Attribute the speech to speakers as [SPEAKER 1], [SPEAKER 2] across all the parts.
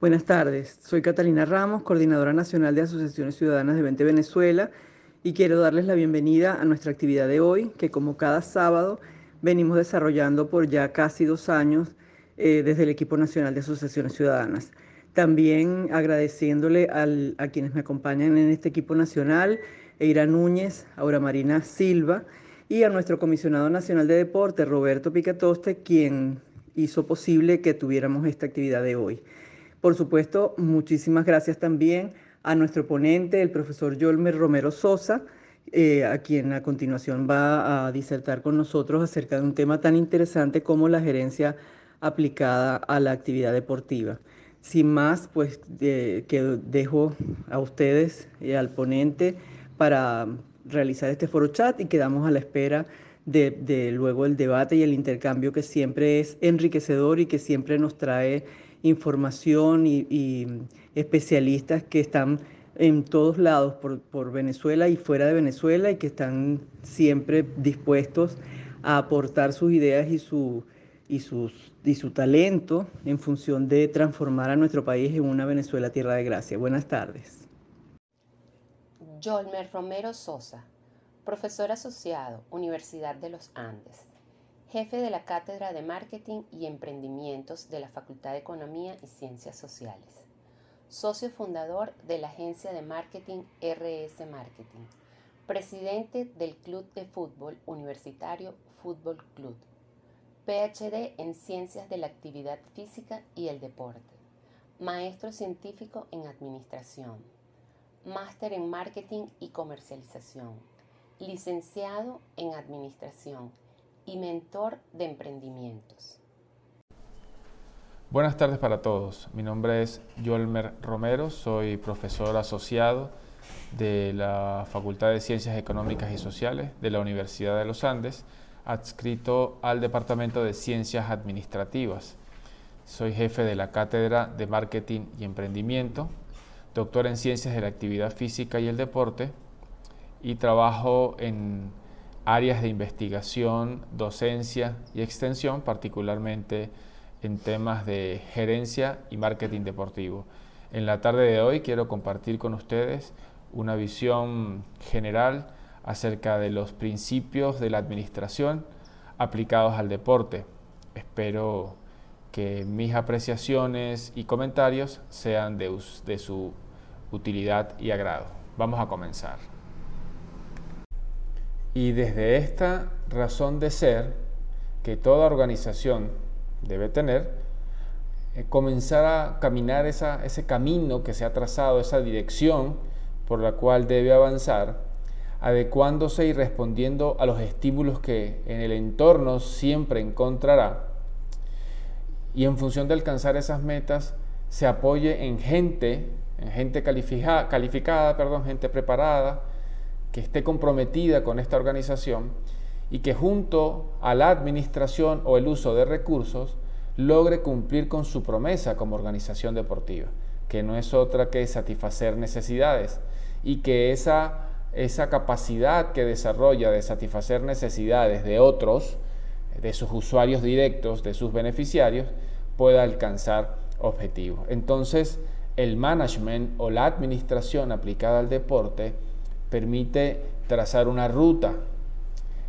[SPEAKER 1] Buenas tardes, soy Catalina Ramos, coordinadora nacional de Asociaciones Ciudadanas de 20 Venezuela y quiero darles la bienvenida a nuestra actividad de hoy, que como cada sábado venimos desarrollando por ya casi dos años eh, desde el equipo nacional de Asociaciones Ciudadanas. También agradeciéndole a quienes me acompañan en este equipo nacional, Eira Núñez, Aura Marina Silva y a nuestro comisionado nacional de deporte, Roberto Picatoste, quien hizo posible que tuviéramos esta actividad de hoy. Por supuesto, muchísimas gracias también a nuestro ponente, el profesor Yolmer Romero Sosa, eh, a quien a continuación va a disertar con nosotros acerca de un tema tan interesante como la gerencia aplicada a la actividad deportiva. Sin más, pues que dejo a ustedes y al ponente para realizar este foro chat y quedamos a la espera de, luego el debate y el intercambio que siempre es enriquecedor y que siempre nos trae información y, especialistas que están en todos lados por, Venezuela y fuera de Venezuela y que están siempre dispuestos a aportar sus ideas y su, y, sus, y su talento en función de transformar a nuestro país en una Venezuela tierra de gracia. Buenas tardes.
[SPEAKER 2] Jolmer Romero Sosa, profesor asociado, Universidad de los Andes jefe de la Cátedra de Marketing y Emprendimientos de la Facultad de Economía y Ciencias Sociales. Socio fundador de la agencia de marketing RS Marketing. Presidente del Club de Fútbol Universitario Fútbol Club. PhD en Ciencias de la Actividad Física y el Deporte. Maestro científico en Administración. Máster en Marketing y Comercialización. Licenciado en Administración y mentor de emprendimientos.
[SPEAKER 3] Buenas tardes para todos. Mi nombre es Yolmer Romero, soy profesor asociado de la Facultad de Ciencias Económicas y Sociales de la Universidad de los Andes, adscrito al Departamento de Ciencias Administrativas. Soy jefe de la Cátedra de Marketing y Emprendimiento, doctor en Ciencias de la Actividad Física y el Deporte y trabajo en áreas de investigación, docencia y extensión, particularmente en temas de gerencia y marketing deportivo. En la tarde de hoy quiero compartir con ustedes una visión general acerca de los principios de la administración aplicados al deporte. Espero que mis apreciaciones y comentarios sean de, de su utilidad y agrado. Vamos a comenzar. Y desde esta razón de ser que toda organización debe tener, eh, comenzar a caminar ese camino que se ha trazado, esa dirección por la cual debe avanzar, adecuándose y respondiendo a los estímulos que en el entorno siempre encontrará. Y en función de alcanzar esas metas, se apoye en gente, en gente calificada, calificada perdón, gente preparada, que esté comprometida con esta organización y que junto a la administración o el uso de recursos logre cumplir con su promesa como organización deportiva, que no es otra que satisfacer necesidades y que esa, esa capacidad que desarrolla de satisfacer necesidades de otros, de sus usuarios directos, de sus beneficiarios, pueda alcanzar objetivos. Entonces, el management o la administración aplicada al deporte permite trazar una ruta.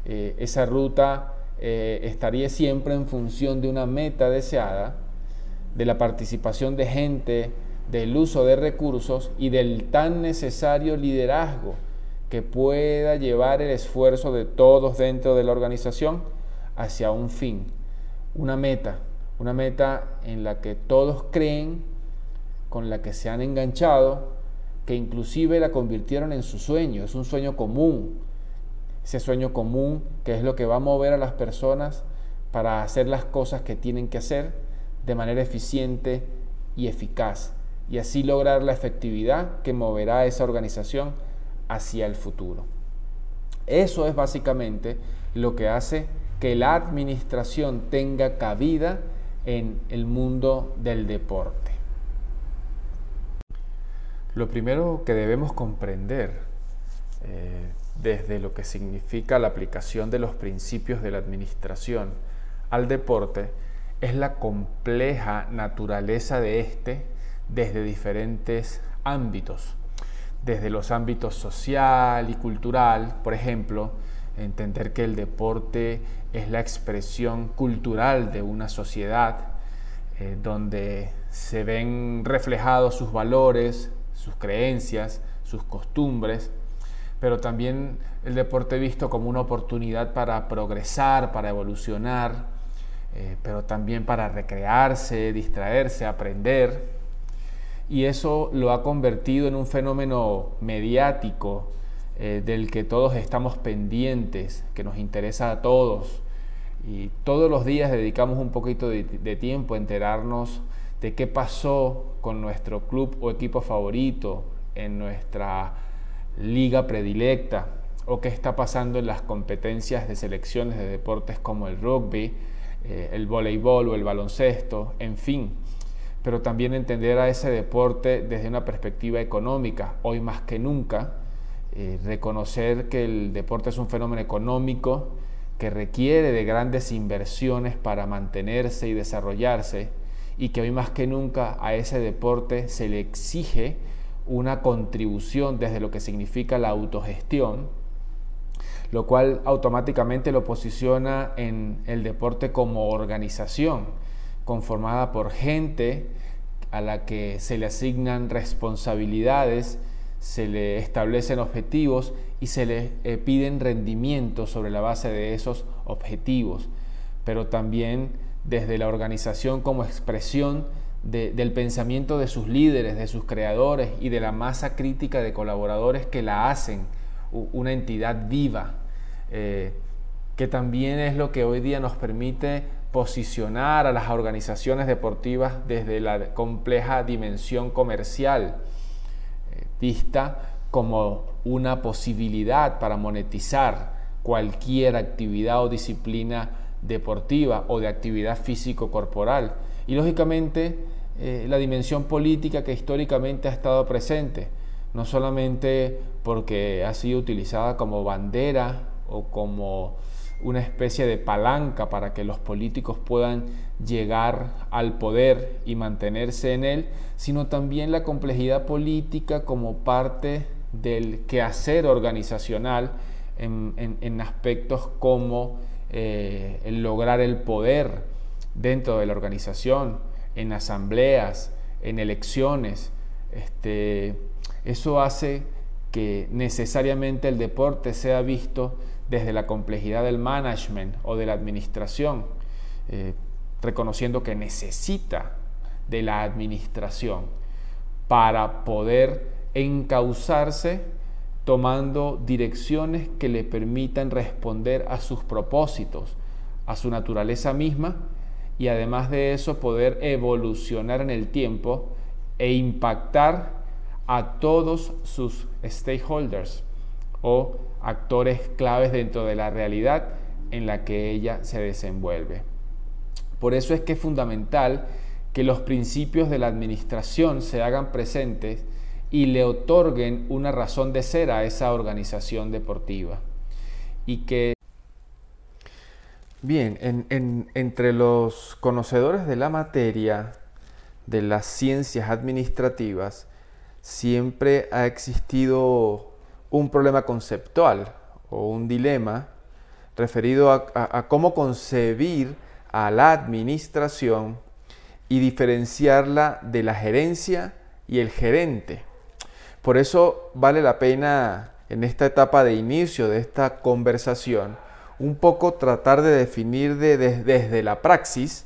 [SPEAKER 3] Eh, esa ruta eh, estaría siempre en función de una meta deseada, de la participación de gente, del uso de recursos y del tan necesario liderazgo que pueda llevar el esfuerzo de todos dentro de la organización hacia un fin, una meta, una meta en la que todos creen, con la que se han enganchado que inclusive la convirtieron en su sueño, es un sueño común, ese sueño común que es lo que va a mover a las personas para hacer las cosas que tienen que hacer de manera eficiente y eficaz y así lograr la efectividad que moverá a esa organización hacia el futuro. Eso es básicamente lo que hace que la administración tenga cabida en el mundo del deporte. Lo primero que debemos comprender eh, desde lo que significa la aplicación de los principios de la administración al deporte es la compleja naturaleza de éste desde diferentes ámbitos, desde los ámbitos social y cultural, por ejemplo, entender que el deporte es la expresión cultural de una sociedad eh, donde se ven reflejados sus valores, sus creencias, sus costumbres, pero también el deporte visto como una oportunidad para progresar, para evolucionar, eh, pero también para recrearse, distraerse, aprender. Y eso lo ha convertido en un fenómeno mediático eh, del que todos estamos pendientes, que nos interesa a todos. Y todos los días dedicamos un poquito de, de tiempo a enterarnos de qué pasó con nuestro club o equipo favorito en nuestra liga predilecta o qué está pasando en las competencias de selecciones de deportes como el rugby, eh, el voleibol o el baloncesto, en fin. Pero también entender a ese deporte desde una perspectiva económica, hoy más que nunca, eh, reconocer que el deporte es un fenómeno económico que requiere de grandes inversiones para mantenerse y desarrollarse y que hoy más que nunca a ese deporte se le exige una contribución desde lo que significa la autogestión, lo cual automáticamente lo posiciona en el deporte como organización, conformada por gente a la que se le asignan responsabilidades, se le establecen objetivos y se le eh, piden rendimientos sobre la base de esos objetivos, pero también desde la organización como expresión del pensamiento de sus líderes, de sus creadores y de la masa crítica de colaboradores que la hacen una entidad viva, eh, que también es lo que hoy día nos permite posicionar a las organizaciones deportivas desde la compleja dimensión comercial, eh, vista como una posibilidad para monetizar cualquier actividad o disciplina deportiva o de actividad físico-corporal. Y lógicamente eh, la dimensión política que históricamente ha estado presente, no solamente porque ha sido utilizada como bandera o como una especie de palanca para que los políticos puedan llegar al poder y mantenerse en él, sino también la complejidad política como parte del quehacer organizacional en, aspectos como eh, el lograr el poder dentro de la organización, en asambleas, en elecciones. Este, eso hace que necesariamente el deporte sea visto desde la complejidad del management o de la administración, eh, reconociendo que necesita de la administración para poder encauzarse tomando direcciones que le permitan responder a sus propósitos, a su naturaleza misma y además de eso poder evolucionar en el tiempo e impactar a todos sus stakeholders o actores claves dentro de la realidad en la que ella se desenvuelve. Por eso es que es fundamental que los principios de la administración se hagan presentes y le otorguen una razón de ser a esa organización deportiva. Y que Bien, entre los conocedores de la materia de las ciencias administrativas, siempre ha existido un problema conceptual o un dilema referido a, cómo concebir a la administración y diferenciarla de la gerencia y el gerente. Por eso vale la pena en esta etapa de inicio de esta conversación un poco tratar de definir desde la praxis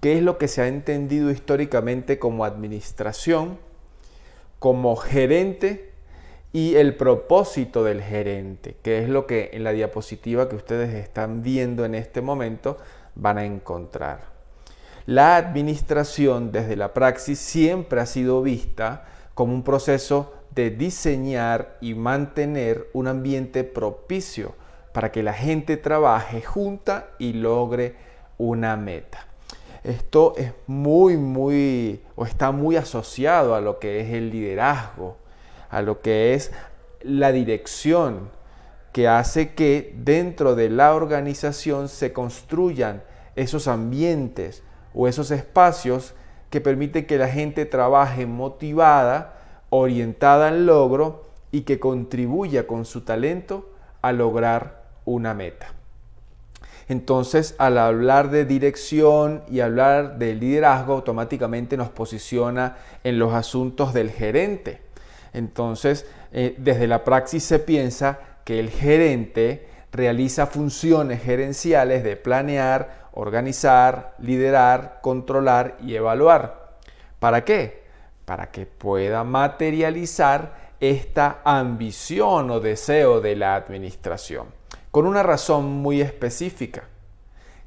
[SPEAKER 3] qué es lo que se ha entendido históricamente como administración, como gerente y el propósito del gerente, que es lo que en la diapositiva que ustedes están viendo en este momento van a encontrar. La administración desde la praxis siempre ha sido vista como un proceso de diseñar y mantener un ambiente propicio para que la gente trabaje junta y logre una meta. Esto es muy, muy, o está muy asociado a lo que es el liderazgo, a lo que es la dirección, que hace que dentro de la organización se construyan esos ambientes o esos espacios que permite que la gente trabaje motivada, orientada al logro y que contribuya con su talento a lograr una meta. Entonces, al hablar de dirección y hablar de liderazgo, automáticamente nos posiciona en los asuntos del gerente. Entonces, eh, desde la praxis se piensa que el gerente realiza funciones gerenciales de planear, organizar, liderar, controlar y evaluar. ¿Para qué? Para que pueda materializar esta ambición o deseo de la administración, con una razón muy específica,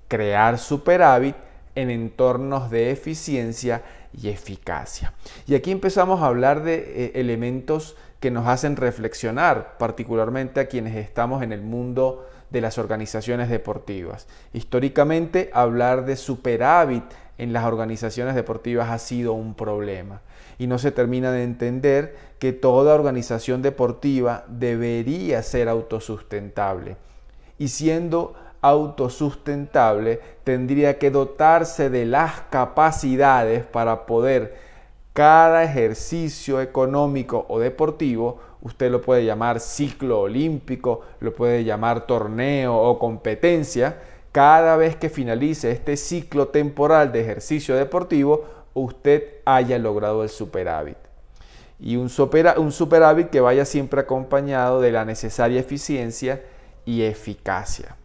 [SPEAKER 3] crear superávit en entornos de eficiencia y eficacia. Y aquí empezamos a hablar de eh, elementos que nos hacen reflexionar, particularmente a quienes estamos en el mundo de las organizaciones deportivas. Históricamente, hablar de superávit en las organizaciones deportivas ha sido un problema y no se termina de entender que toda organización deportiva debería ser autosustentable. Y siendo autosustentable, tendría que dotarse de las capacidades para poder cada ejercicio económico o deportivo, usted lo puede llamar ciclo olímpico, lo puede llamar torneo o competencia, cada vez que finalice este ciclo temporal de ejercicio deportivo, usted haya logrado el superávit. Y un, un superávit que vaya siempre acompañado de la necesaria eficiencia y eficacia.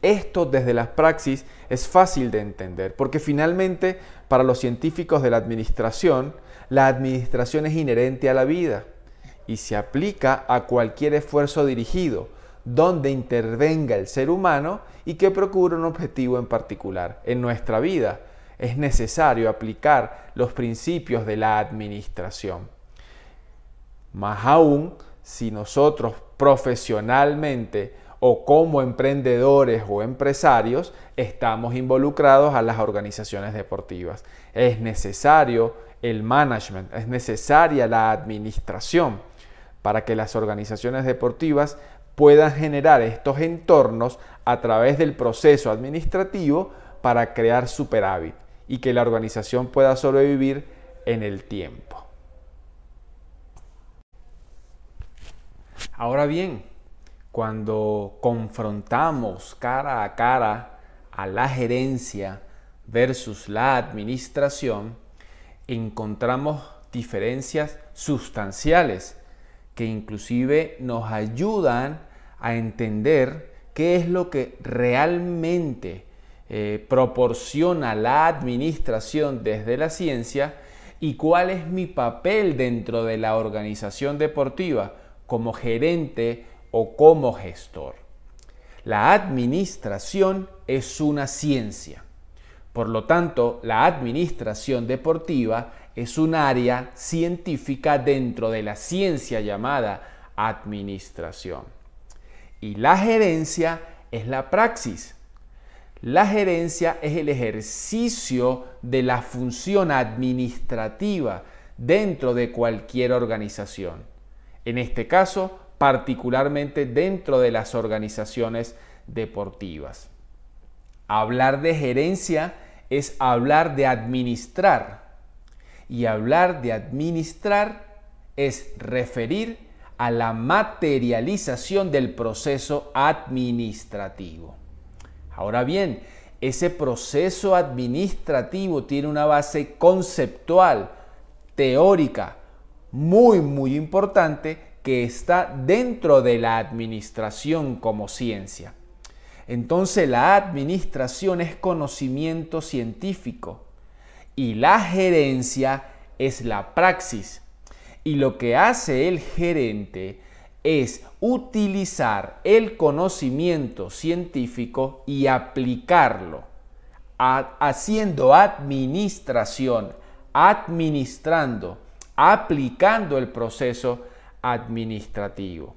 [SPEAKER 3] Esto desde las praxis es fácil de entender, porque finalmente para los científicos de la administración, la administración es inherente a la vida y se aplica a cualquier esfuerzo dirigido, donde intervenga el ser humano y que procure un objetivo en particular. En nuestra vida es necesario aplicar los principios de la administración. Más aún si nosotros profesionalmente o como emprendedores o empresarios estamos involucrados a las organizaciones deportivas. Es necesario el management, es necesaria la administración para que las organizaciones deportivas puedan generar estos entornos a través del proceso administrativo para crear superávit y que la organización pueda sobrevivir en el tiempo. Ahora bien, cuando confrontamos cara a cara a la gerencia versus la administración, encontramos diferencias sustanciales que inclusive nos ayudan a entender qué es lo que realmente eh, proporciona la administración desde la ciencia y cuál es mi papel dentro de la organización deportiva como gerente o como gestor. La administración es una ciencia. Por lo tanto, la administración deportiva es un área científica dentro de la ciencia llamada administración. Y la gerencia es la praxis. La gerencia es el ejercicio de la función administrativa dentro de cualquier organización. En este caso, particularmente dentro de las organizaciones deportivas. Hablar de gerencia es hablar de administrar y hablar de administrar es referir a la materialización del proceso administrativo. Ahora bien, ese proceso administrativo tiene una base conceptual, teórica, muy, muy importante que está dentro de la administración como ciencia. Entonces la administración es conocimiento científico y la gerencia es la praxis. Y lo que hace el gerente es utilizar el conocimiento científico y aplicarlo, haciendo administración, administrando, aplicando el proceso administrativo.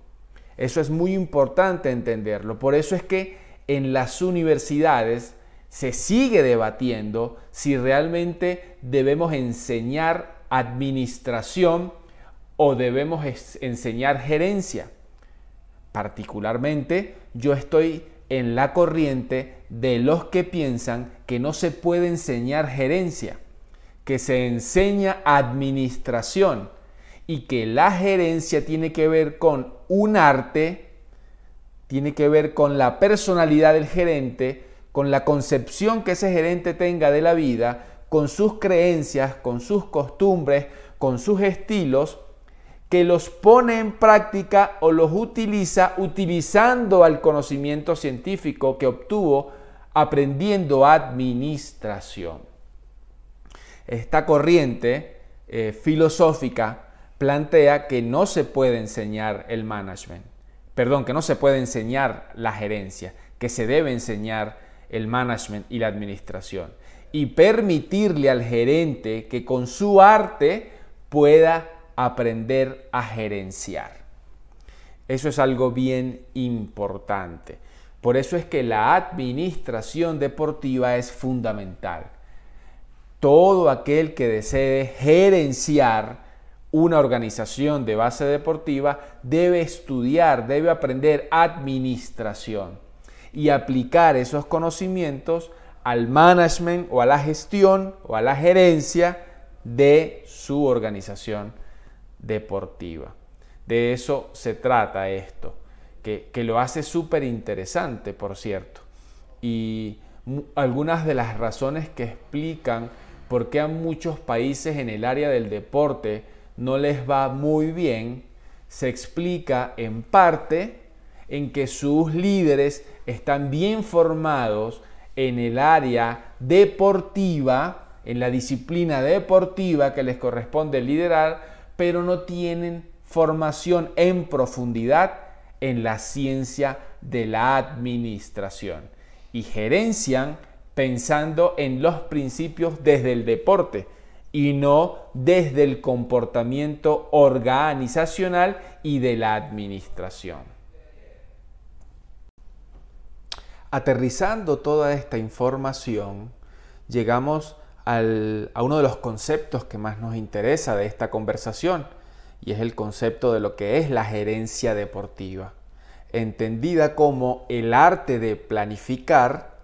[SPEAKER 3] Eso es muy importante entenderlo. Por eso es que en las universidades se sigue debatiendo si realmente debemos enseñar administración o debemos enseñar gerencia. Particularmente yo estoy en la corriente de los que piensan que no se puede enseñar gerencia, que se enseña administración y que la gerencia tiene que ver con un arte, tiene que ver con la personalidad del gerente, con la concepción que ese gerente tenga de la vida, con sus creencias, con sus costumbres, con sus estilos, que los pone en práctica o los utiliza utilizando al conocimiento científico que obtuvo aprendiendo administración. Esta corriente eh, filosófica plantea que no se puede enseñar el management, perdón, que no se puede enseñar la gerencia, que se debe enseñar el management y la administración y permitirle al gerente que con su arte pueda aprender a gerenciar. Eso es algo bien importante. Por eso es que la administración deportiva es fundamental. Todo aquel que desee gerenciar una organización de base deportiva debe estudiar, debe aprender administración y aplicar esos conocimientos al management o a la gestión o a la gerencia de su organización deportiva. De eso se trata esto, que, lo hace súper interesante, por cierto. Y algunas de las razones que explican por qué a muchos países en el área del deporte no les va muy bien, se explica en parte en que sus líderes están bien formados en el área deportiva, en la disciplina deportiva que les corresponde liderar, pero no tienen formación en profundidad en la ciencia de la administración y gerencian pensando en los principios desde el deporte y no desde el comportamiento organizacional y de la administración. Aterrizando toda esta información, llegamos a uno de los conceptos que más nos interesa de esta conversación, y es el concepto de lo que es la gerencia deportiva, entendida como el arte de planificar,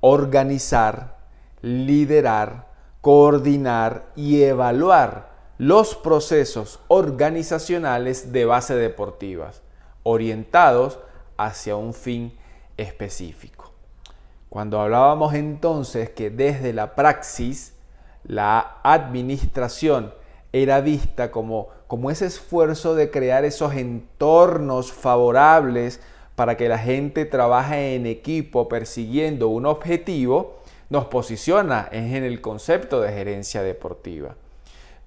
[SPEAKER 3] organizar, liderar, coordinar y evaluar los procesos organizacionales de base deportivas, orientados hacia un fin específico. Cuando hablábamos entonces que desde la praxis la administración era vista como, como ese esfuerzo de crear esos entornos favorables para que la gente trabaje en equipo persiguiendo un objetivo, nos posiciona en el concepto de gerencia deportiva.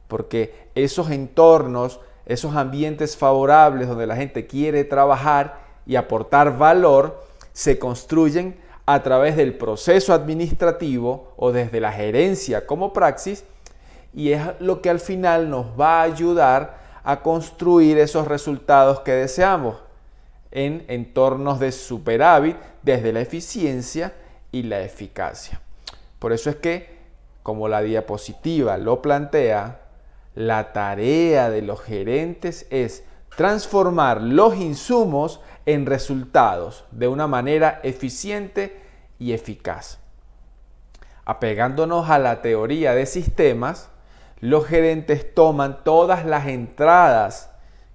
[SPEAKER 3] Porque esos entornos, esos ambientes favorables donde la gente quiere trabajar y aportar valor, se construyen a través del proceso administrativo o desde la gerencia como praxis y es lo que al final nos va a ayudar a construir esos resultados que deseamos en entornos de superávit desde la eficiencia y la eficacia. Por eso es que, como la diapositiva lo plantea, la tarea de los gerentes es transformar los insumos en resultados de una manera eficiente y eficaz. Apegándonos a la teoría de sistemas, los gerentes toman todas las entradas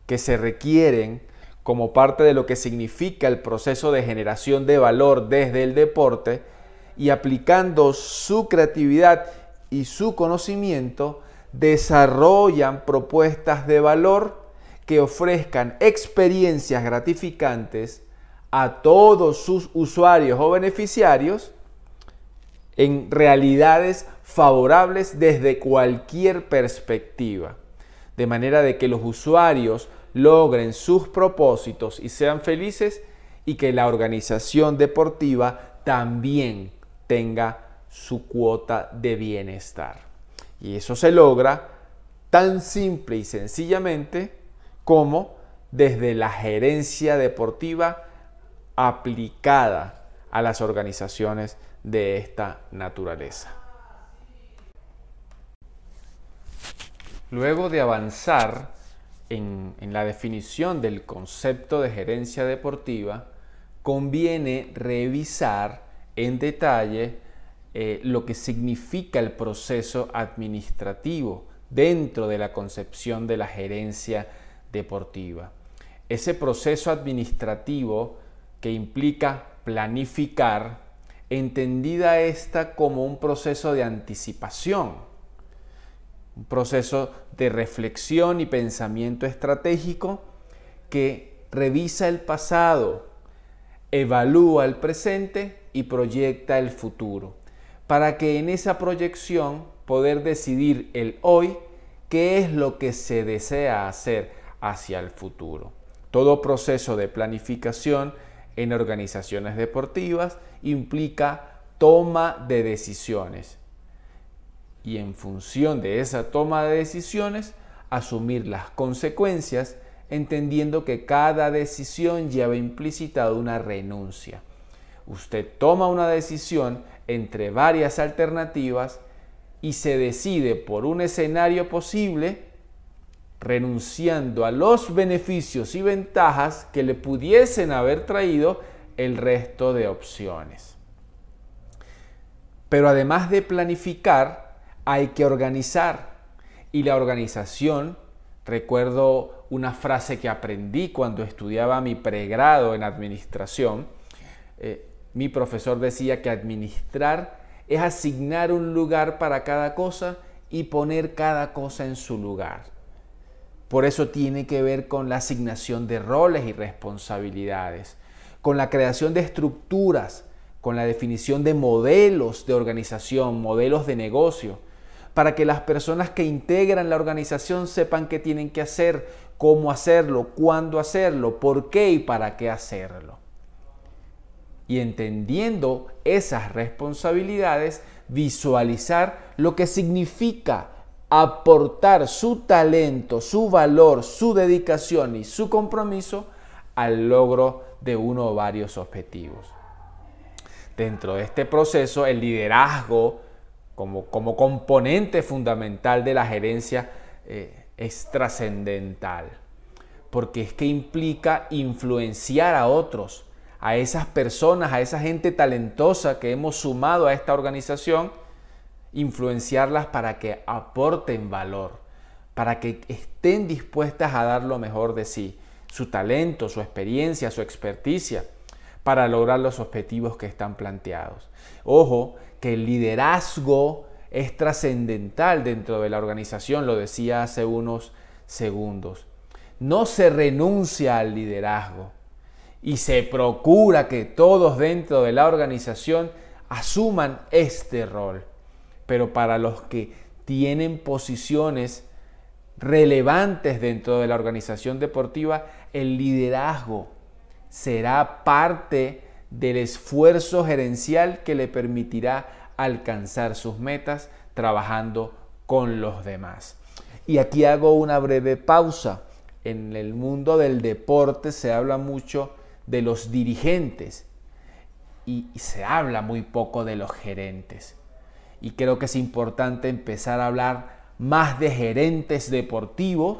[SPEAKER 3] que se requieren como parte de lo que significa el proceso de generación de valor desde el deporte y aplicando su creatividad y su conocimiento, desarrollan propuestas de valor que ofrezcan experiencias gratificantes a todos sus usuarios o beneficiarios en realidades favorables desde cualquier perspectiva, de manera de que los usuarios logren sus propósitos y sean felices y que la organización deportiva también tenga su cuota de bienestar. Y eso se logra tan simple y sencillamente como desde la gerencia deportiva aplicada a las organizaciones de esta naturaleza. Luego de avanzar en, la definición del concepto de gerencia deportiva, conviene revisar en detalle eh, lo que significa el proceso administrativo dentro de la concepción de la gerencia deportiva. Ese proceso administrativo que implica planificar, entendida esta como un proceso de anticipación, un proceso de reflexión y pensamiento estratégico que revisa el pasado, evalúa el presente y proyecta el futuro, para que en esa proyección poder decidir el hoy qué es lo que se desea hacer hacia el futuro. Todo proceso de planificación en organizaciones deportivas implica toma de decisiones. Y en función de esa toma de decisiones, asumir las consecuencias, entendiendo que cada decisión lleva implícita una renuncia. Usted toma una decisión entre varias alternativas y se decide por un escenario posible renunciando a los beneficios y ventajas que le pudiesen haber traído el resto de opciones. Pero además de planificar, hay que organizar. Y la organización, recuerdo una frase que aprendí cuando estudiaba mi pregrado en administración, eh, mi profesor decía que administrar es asignar un lugar para cada cosa y poner cada cosa en su lugar. Por eso tiene que ver con la asignación de roles y responsabilidades, con la creación de estructuras, con la definición de modelos de organización, modelos de negocio, para que las personas que integran la organización sepan qué tienen que hacer, cómo hacerlo, cuándo hacerlo, por qué y para qué hacerlo. Y entendiendo esas responsabilidades, visualizar lo que significa aportar su talento, su valor, su dedicación y su compromiso al logro de uno o varios objetivos. Dentro de este proceso, el liderazgo como, como componente fundamental de la gerencia eh, es trascendental, porque es que implica influenciar a otros, a esas personas, a esa gente talentosa que hemos sumado a esta organización influenciarlas para que aporten valor, para que estén dispuestas a dar lo mejor de sí, su talento, su experiencia, su experticia, para lograr los objetivos que están planteados. Ojo, que el liderazgo es trascendental dentro de la organización, lo decía hace unos segundos. No se renuncia al liderazgo y se procura que todos dentro de la organización asuman este rol pero para los que tienen posiciones relevantes dentro de la organización deportiva, el liderazgo será parte del esfuerzo gerencial que le permitirá alcanzar sus metas trabajando con los demás. Y aquí hago una breve pausa. En el mundo del deporte se habla mucho de los dirigentes y, se habla muy poco de los gerentes y creo que es importante empezar a hablar más de gerentes deportivos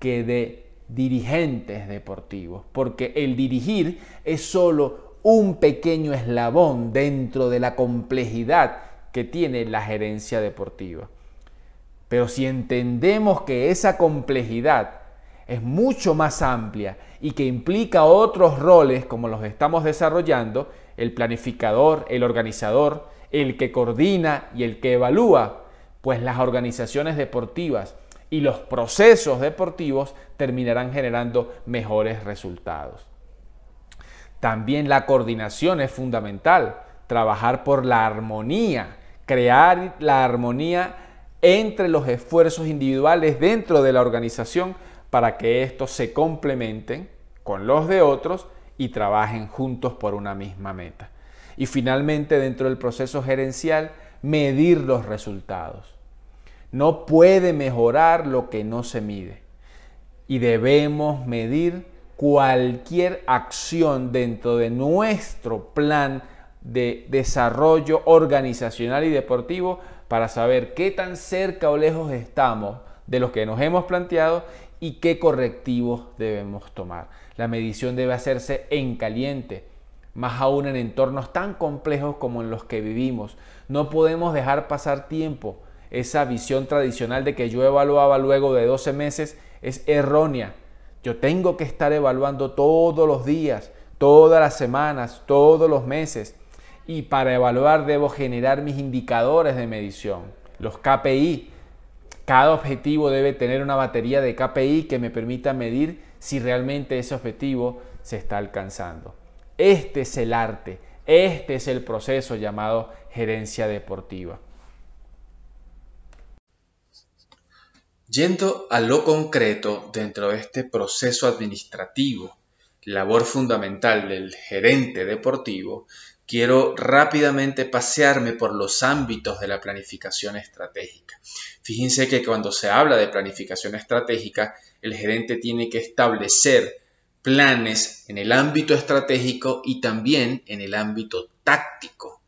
[SPEAKER 3] que de dirigentes deportivos, porque el dirigir es solo un pequeño eslabón dentro de la complejidad que tiene la gerencia deportiva. Pero si entendemos que esa complejidad es mucho más amplia y que implica otros roles como los estamos desarrollando, el planificador, el organizador, el que coordina y el que evalúa, pues las organizaciones deportivas y los procesos deportivos terminarán generando mejores resultados. También la coordinación es fundamental, trabajar por la armonía, crear la armonía entre los esfuerzos individuales dentro de la organización para que estos se complementen con los de otros y trabajen juntos por una misma meta. Y finalmente, dentro del proceso gerencial, medir los resultados. No puede mejorar lo que no se mide. Y debemos medir cualquier acción dentro de nuestro plan de desarrollo organizacional y deportivo para saber qué tan cerca o lejos estamos de lo que nos hemos planteado y qué correctivos debemos tomar. La medición debe hacerse en caliente,
[SPEAKER 4] más aún en entornos tan complejos como en los que vivimos. No podemos dejar pasar tiempo. Esa visión tradicional de que yo evaluaba luego de 12 meses es errónea. Yo tengo que estar evaluando todos los días, todas las semanas, todos los meses. Y para evaluar debo generar mis indicadores de medición, los KPI. Cada objetivo debe tener una batería de KPI que me permita medir si realmente ese objetivo se está alcanzando. Este es el arte, este es el proceso llamado gerencia deportiva.
[SPEAKER 3] Yendo a lo concreto dentro de este proceso administrativo, labor fundamental del gerente deportivo, quiero rápidamente pasearme por los ámbitos de la planificación estratégica. Fíjense que cuando se habla de planificación estratégica, el gerente tiene que establecer planes en el ámbito estratégico y también en el ámbito táctico.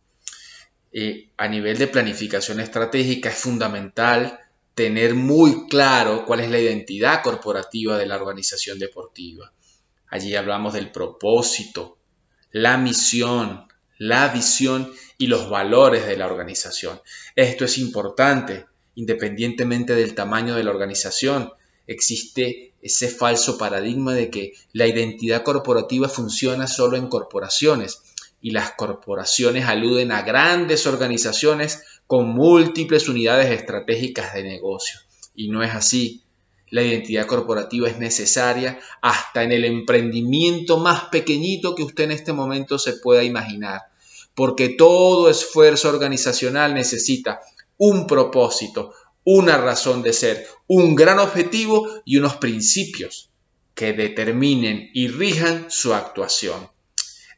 [SPEAKER 3] Eh, a nivel de planificación estratégica es fundamental tener muy claro cuál es la identidad corporativa de la organización deportiva. Allí hablamos del propósito, la misión, la visión y los valores de la organización. Esto es importante, independientemente del tamaño de la organización. Existe ese falso paradigma de que la identidad corporativa funciona solo en corporaciones y las corporaciones aluden a grandes organizaciones con múltiples unidades estratégicas de negocio. Y no es así. La identidad corporativa es necesaria hasta en el emprendimiento más pequeñito que usted en este momento se pueda imaginar, porque todo esfuerzo organizacional necesita un propósito, una razón de ser, un gran objetivo y unos principios que determinen y rijan su actuación.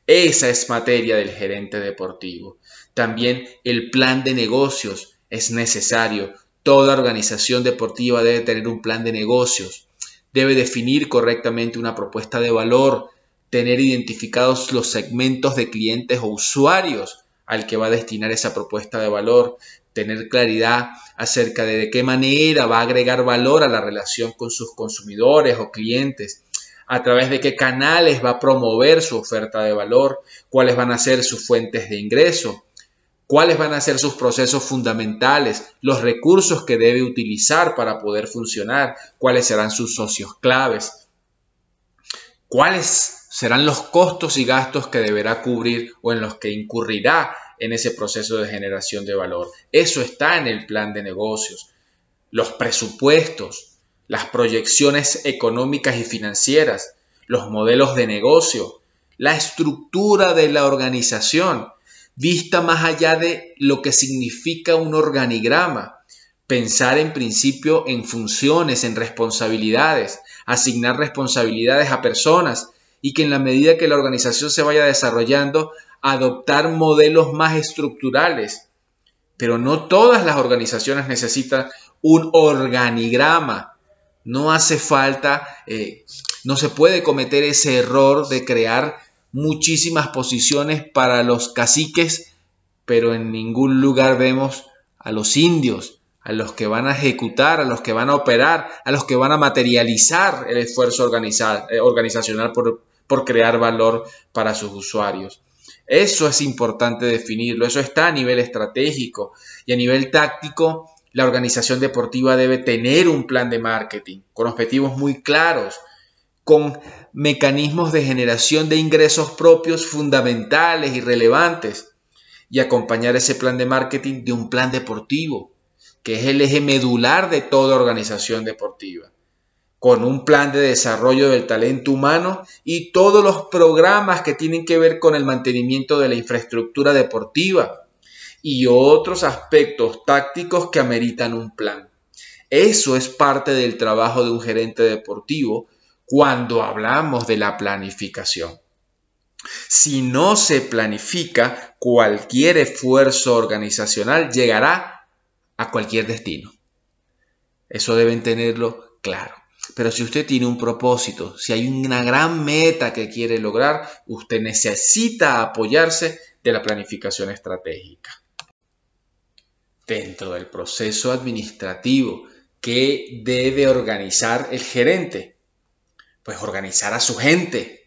[SPEAKER 3] Esa es materia del gerente deportivo. También el plan de negocios es necesario. Toda organización deportiva debe tener un plan de negocios. Debe definir correctamente una propuesta de valor, tener identificados los segmentos de clientes o usuarios al que va a destinar esa propuesta de valor, tener claridad acerca de de qué manera va a agregar valor a la relación con sus consumidores o clientes, a través de qué canales va a promover su oferta de valor, cuáles van a ser sus fuentes de ingreso, cuáles van a ser sus procesos fundamentales, los recursos que debe utilizar para poder funcionar, cuáles serán sus socios claves, cuáles serán los costos y gastos que deberá cubrir o en los que incurrirá en ese proceso de generación de valor. Eso está en el plan de negocios. Los presupuestos, las proyecciones económicas y financieras, los modelos de negocio, la estructura de la organización, vista más allá de lo que significa un organigrama, pensar en principio en funciones, en responsabilidades, asignar responsabilidades a personas y que en la medida que la organización se vaya desarrollando, adoptar modelos más estructurales. Pero no todas las organizaciones necesitan un organigrama. No hace falta, eh, no se puede cometer ese error de crear muchísimas posiciones para los caciques, pero en ningún lugar vemos a los indios, a los que van a ejecutar, a los que van a operar, a los que van a materializar el esfuerzo eh, organizacional por, por crear valor para sus usuarios. Eso es importante definirlo, eso está a nivel estratégico y a nivel táctico. La organización deportiva debe tener un plan de marketing con objetivos muy claros, con mecanismos de generación de ingresos propios fundamentales y relevantes y acompañar ese plan de marketing de un plan deportivo, que es el eje medular de toda organización deportiva, con un plan de desarrollo del talento humano y todos los programas que tienen que ver con el mantenimiento de la infraestructura deportiva y otros aspectos tácticos que ameritan un plan. Eso es parte del trabajo de un gerente deportivo cuando hablamos de la planificación. Si no se planifica, cualquier esfuerzo organizacional llegará a cualquier destino. Eso deben tenerlo claro. Pero si usted tiene un propósito, si hay una gran meta que quiere lograr, usted necesita apoyarse de la planificación estratégica. Dentro del proceso administrativo que debe organizar el gerente, pues organizar a su gente,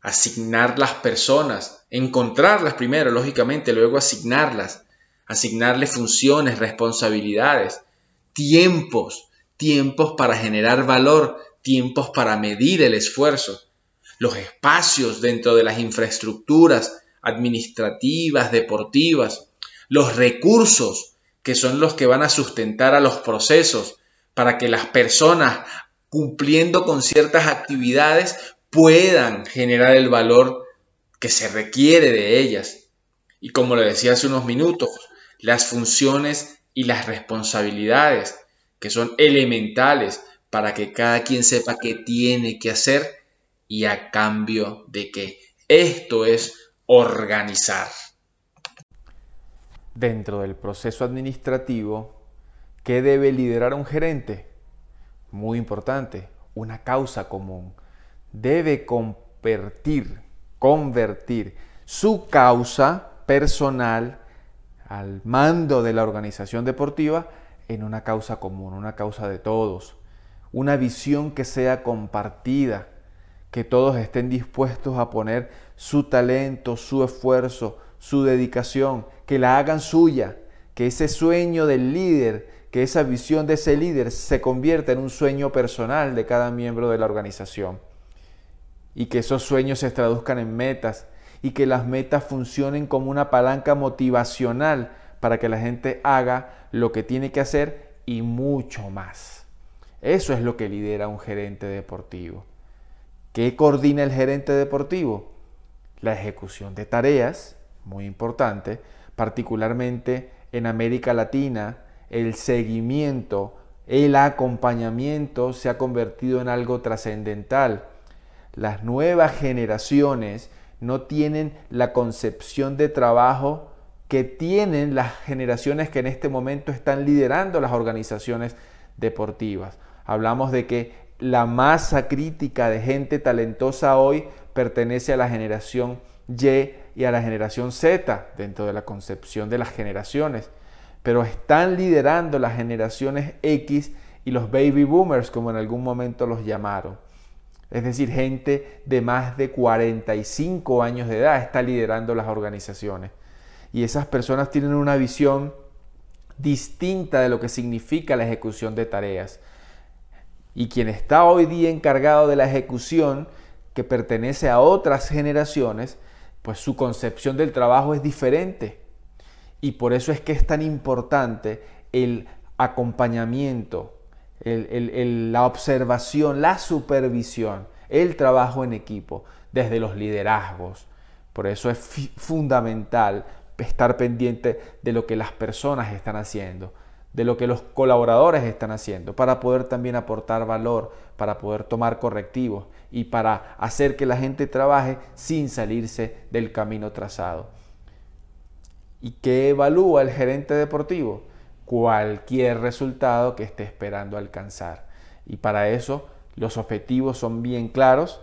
[SPEAKER 5] asignar las personas, encontrarlas primero, lógicamente, luego asignarlas, asignarle funciones, responsabilidades, tiempos, tiempos para generar valor, tiempos para medir el esfuerzo, los espacios dentro de las infraestructuras administrativas, deportivas, los recursos que son los que van a sustentar a los procesos para que las personas cumpliendo con ciertas actividades puedan generar el valor que se requiere de ellas. Y como le decía hace unos minutos, las funciones y las responsabilidades que son elementales para que cada quien sepa qué tiene que hacer y a cambio de que esto es organizar.
[SPEAKER 3] Dentro del proceso administrativo, ¿qué debe liderar un gerente? Muy importante, una causa común. Debe convertir, convertir su causa personal al mando de la organización deportiva en una causa común, una causa de todos, una visión que sea compartida, que todos estén dispuestos a poner su talento, su esfuerzo, su dedicación, que la hagan suya, que ese sueño del líder, que esa visión de ese líder se convierta en un sueño personal de cada miembro de la organización. Y que esos sueños se traduzcan en metas y que las metas funcionen como una palanca motivacional para que la gente haga lo que tiene que hacer y mucho más. Eso es lo que lidera un gerente deportivo. ¿Qué coordina el gerente deportivo? La ejecución de tareas, muy importante, particularmente en América Latina, el seguimiento, el acompañamiento se ha convertido en algo trascendental. Las nuevas generaciones no tienen la concepción de trabajo que tienen las generaciones que en este momento están liderando las organizaciones deportivas. Hablamos de que la masa crítica de gente talentosa hoy pertenece a la generación Y y a la generación Z dentro de la concepción de las generaciones, pero están liderando las generaciones X y los baby boomers, como en algún momento los llamaron. Es decir, gente de más de 45 años de edad está liderando las organizaciones. Y esas personas tienen una visión distinta de lo que significa la ejecución de tareas. Y quien está hoy día encargado de la ejecución, que pertenece a otras generaciones, pues su concepción del trabajo es diferente. Y por eso es que es tan importante el acompañamiento, la observación, la supervisión, el trabajo en equipo, desde los liderazgos. Por eso es fundamental estar pendiente de lo que las personas están haciendo, de lo que los colaboradores están haciendo, para poder también aportar valor, para poder tomar correctivos y para hacer que la gente trabaje sin salirse del camino trazado. ¿Y qué evalúa el gerente deportivo? Cualquier resultado que esté esperando alcanzar. Y para eso los objetivos son bien claros,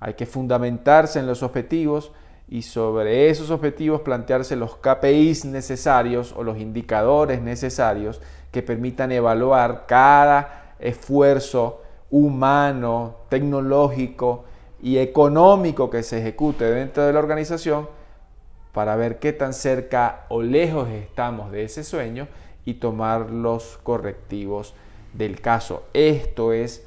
[SPEAKER 3] hay que fundamentarse en los objetivos y sobre esos objetivos plantearse los KPIs necesarios o los indicadores necesarios que permitan evaluar cada esfuerzo humano, tecnológico y económico que se ejecute dentro de la organización para ver qué tan cerca o lejos estamos de ese sueño y tomar los correctivos del caso. Esto es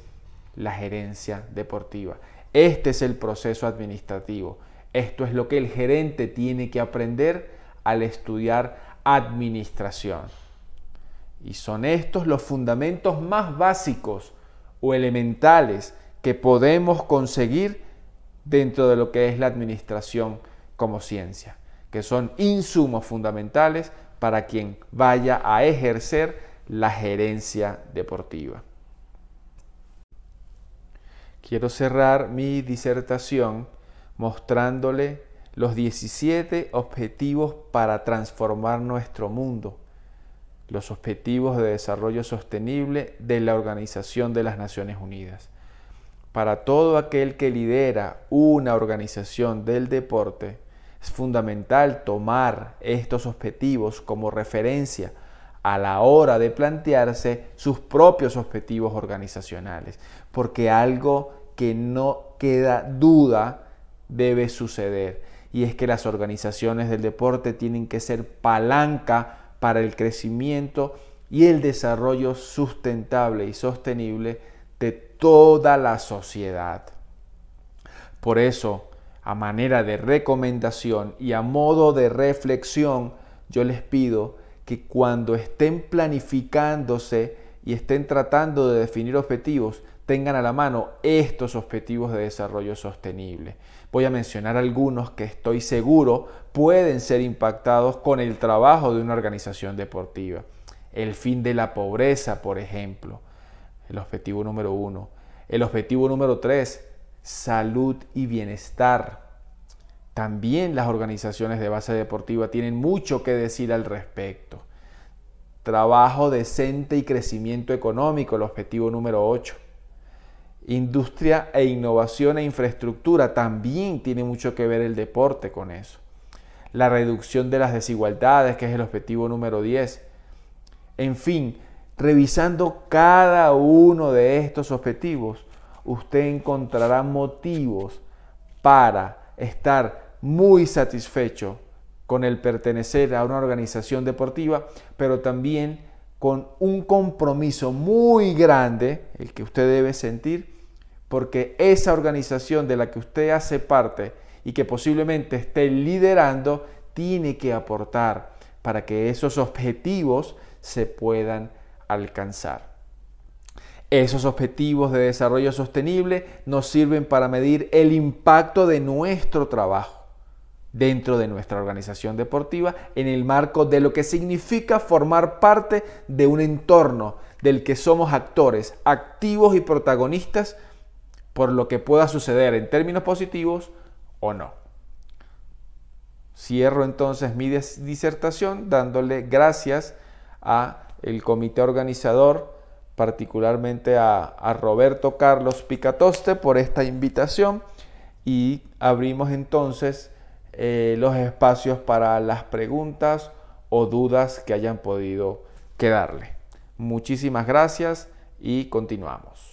[SPEAKER 3] la gerencia deportiva. Este es el proceso administrativo. Esto es lo que el gerente tiene que aprender al estudiar administración. Y son estos los fundamentos más básicos o elementales que podemos conseguir dentro de lo que es la administración como ciencia, que son insumos fundamentales para quien vaya a ejercer la gerencia deportiva. Quiero cerrar mi disertación mostrándole los 17 objetivos para transformar nuestro mundo, los objetivos de desarrollo sostenible de la Organización de las Naciones Unidas. Para todo aquel que lidera una organización del deporte, es fundamental tomar estos objetivos como referencia a la hora de plantearse sus propios objetivos organizacionales, porque algo que no queda duda debe suceder. Y es que las organizaciones del deporte tienen que ser palanca para el crecimiento y el desarrollo sustentable y sostenible de toda la sociedad. Por eso, a manera de recomendación y a modo de reflexión, yo les pido que cuando estén planificándose y estén tratando de definir objetivos, tengan a la mano estos objetivos de desarrollo sostenible. Voy a mencionar algunos que estoy seguro pueden ser impactados con el trabajo de una organización deportiva. El fin de la pobreza, por ejemplo, el objetivo número uno. El objetivo número tres, salud y bienestar. También las organizaciones de base deportiva tienen mucho que decir al respecto. Trabajo decente y crecimiento económico, el objetivo número 8. Industria e innovación e infraestructura, también tiene mucho que ver el deporte con eso. La reducción de las desigualdades, que es el objetivo número 10. En fin, revisando cada uno de estos objetivos, usted encontrará motivos para estar muy satisfecho con el pertenecer a una organización deportiva, pero también con un compromiso muy grande, el que usted debe sentir, porque esa organización de la que usted hace parte y que posiblemente esté liderando, tiene que aportar para que esos objetivos se puedan alcanzar. Esos objetivos de desarrollo sostenible nos sirven para medir el impacto de nuestro trabajo dentro de nuestra organización deportiva en el marco de lo que significa formar parte de un entorno del que somos actores activos y protagonistas por lo que pueda suceder en términos positivos o no. Cierro entonces mi disertación dándole gracias a el comité organizador particularmente a, Roberto Carlos Picatoste por esta invitación y abrimos entonces eh, los espacios para las preguntas o dudas que hayan podido quedarle. Muchísimas gracias y continuamos.